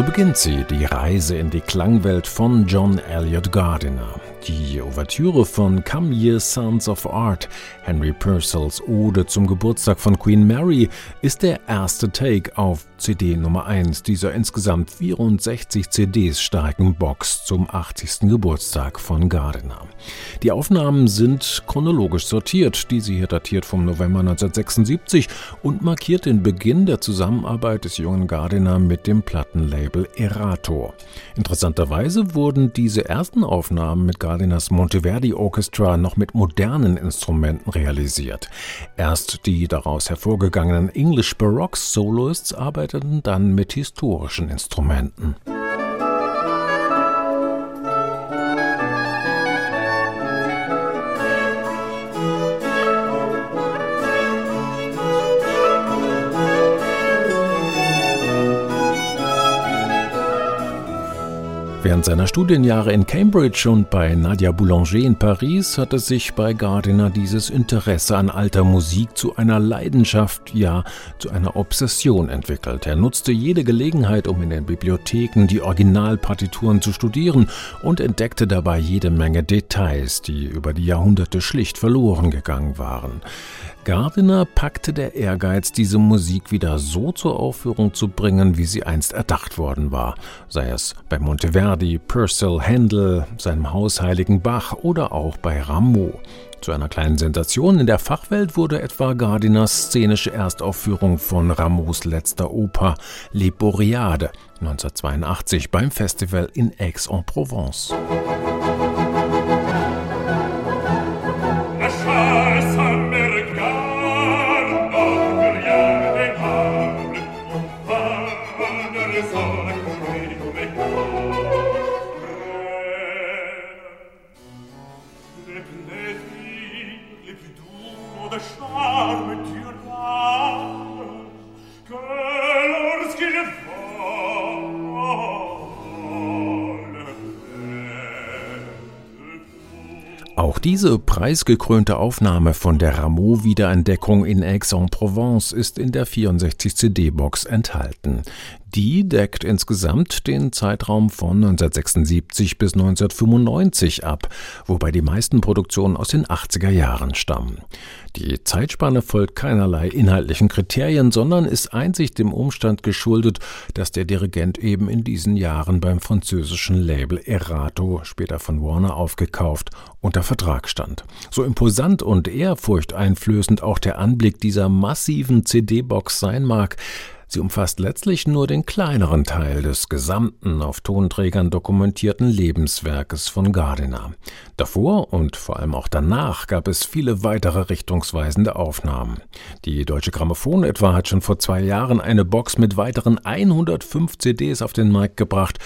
So beginnt sie, die Reise in die Klangwelt von John Elliott Gardiner. Die Ouvertüre von Come Ye Sons of Art, Henry Purcells Ode zum Geburtstag von Queen Mary, ist der erste Take auf CD Nummer 1 dieser insgesamt 64 CDs starken Box zum 80. Geburtstag von Gardiner. Die Aufnahmen sind chronologisch sortiert, diese hier datiert vom November 1976 und markiert den Beginn der Zusammenarbeit des jungen Gardiner mit dem Plattenlabel Erato. Interessanterweise wurden diese ersten Aufnahmen mit Gardiners Monteverdi Orchestra noch mit modernen Instrumenten realisiert. Erst die daraus hervorgegangenen English Baroque Soloists arbeiteten dann mit historischen Instrumenten. Während seiner Studienjahre in Cambridge und bei Nadia Boulanger in Paris hatte sich bei Gardiner dieses Interesse an alter Musik zu einer Leidenschaft, ja zu einer Obsession entwickelt. Er nutzte jede Gelegenheit, um in den Bibliotheken die Originalpartituren zu studieren und entdeckte dabei jede Menge Details, die über die Jahrhunderte schlicht verloren gegangen waren. Gardiner packte der Ehrgeiz, diese Musik wieder so zur Aufführung zu bringen, wie sie einst erdacht worden war, sei es bei Monteverdi, Purcell, Händel, seinem hausheiligen Bach oder auch bei Rameau. Zu einer kleinen Sensation in der Fachwelt wurde etwa Gardiners szenische Erstaufführung von Rameaus letzter Oper Les Boreades 1982 beim Festival in Aix-en-Provence. Auch diese preisgekrönte Aufnahme von der Rameau-Wiederentdeckung in Aix-en-Provence ist in der 64 CD-Box enthalten. Die deckt insgesamt den Zeitraum von 1976 bis 1995 ab, wobei die meisten Produktionen aus den 80er Jahren stammen. Die Zeitspanne folgt keinerlei inhaltlichen Kriterien, sondern ist einzig dem Umstand geschuldet, dass der Dirigent eben in diesen Jahren beim französischen Label Erato, später von Warner aufgekauft, unter Vertrag stand. So imposant und ehrfurchteinflößend auch der Anblick dieser massiven CD-Box sein mag, Sie umfasst letztlich nur den kleineren Teil des gesamten auf Tonträgern dokumentierten Lebenswerkes von Gardiner. Davor und vor allem auch danach gab es viele weitere richtungsweisende Aufnahmen. Die Deutsche Grammophon etwa hat schon vor zwei Jahren eine Box mit weiteren 105 CDs auf den Markt gebracht,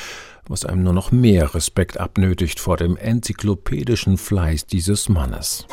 was einem nur noch mehr Respekt abnötigt vor dem enzyklopädischen Fleiß dieses Mannes.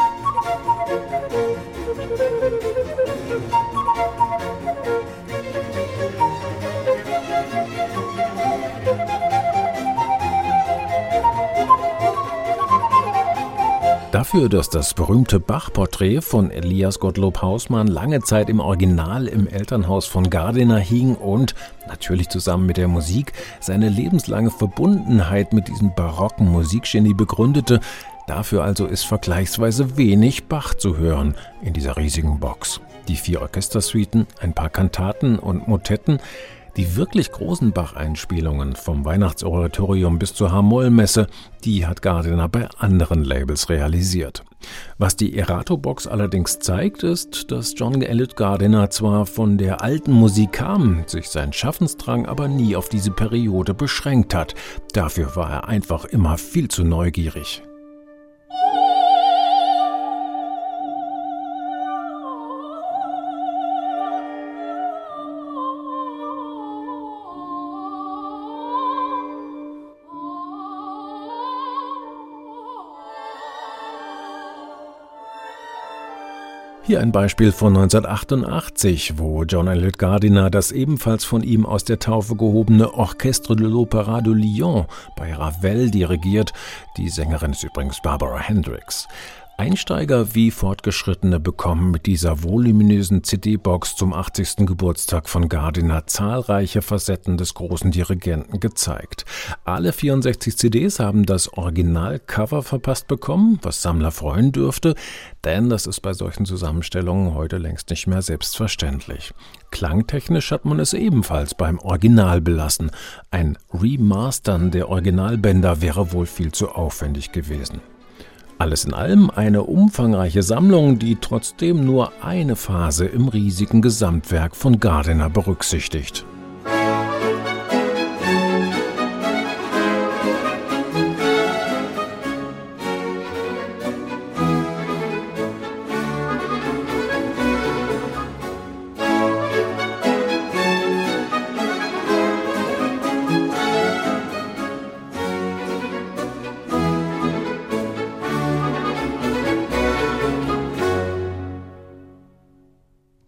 Dafür, dass das berühmte Bach-Porträt von Elias Gottlob Hausmann lange Zeit im Original im Elternhaus von Gardiner hing und, natürlich zusammen mit der Musik, seine lebenslange Verbundenheit mit diesem barocken Musikgenie begründete, dafür also ist vergleichsweise wenig Bach zu hören in dieser riesigen Box. Die vier Orchestersuiten, ein paar Kantaten und Motetten, die wirklich großen Bach-Einspielungen vom Weihnachtsoratorium bis zur H-Moll-Messe, die hat Gardiner bei anderen Labels realisiert. Was die Erato-Box allerdings zeigt, ist, dass John Elliott Gardiner zwar von der alten Musik kam, sich sein Schaffensdrang aber nie auf diese Periode beschränkt hat. Dafür war er einfach immer viel zu neugierig. Hier ein Beispiel von 1988, wo John Elliott Gardiner das ebenfalls von ihm aus der Taufe gehobene Orchestre de l'Opéra de Lyon bei Ravel dirigiert. Die Sängerin ist übrigens Barbara Hendricks. Einsteiger wie Fortgeschrittene bekommen mit dieser voluminösen CD-Box zum 80. Geburtstag von Gardiner zahlreiche Facetten des großen Dirigenten gezeigt. Alle 64 CDs haben das Originalcover verpasst bekommen, was Sammler freuen dürfte, denn das ist bei solchen Zusammenstellungen heute längst nicht mehr selbstverständlich. Klangtechnisch hat man es ebenfalls beim Original belassen. Ein Remastern der Originalbänder wäre wohl viel zu aufwendig gewesen. Alles in allem eine umfangreiche Sammlung, die trotzdem nur eine Phase im riesigen Gesamtwerk von Gardiner berücksichtigt.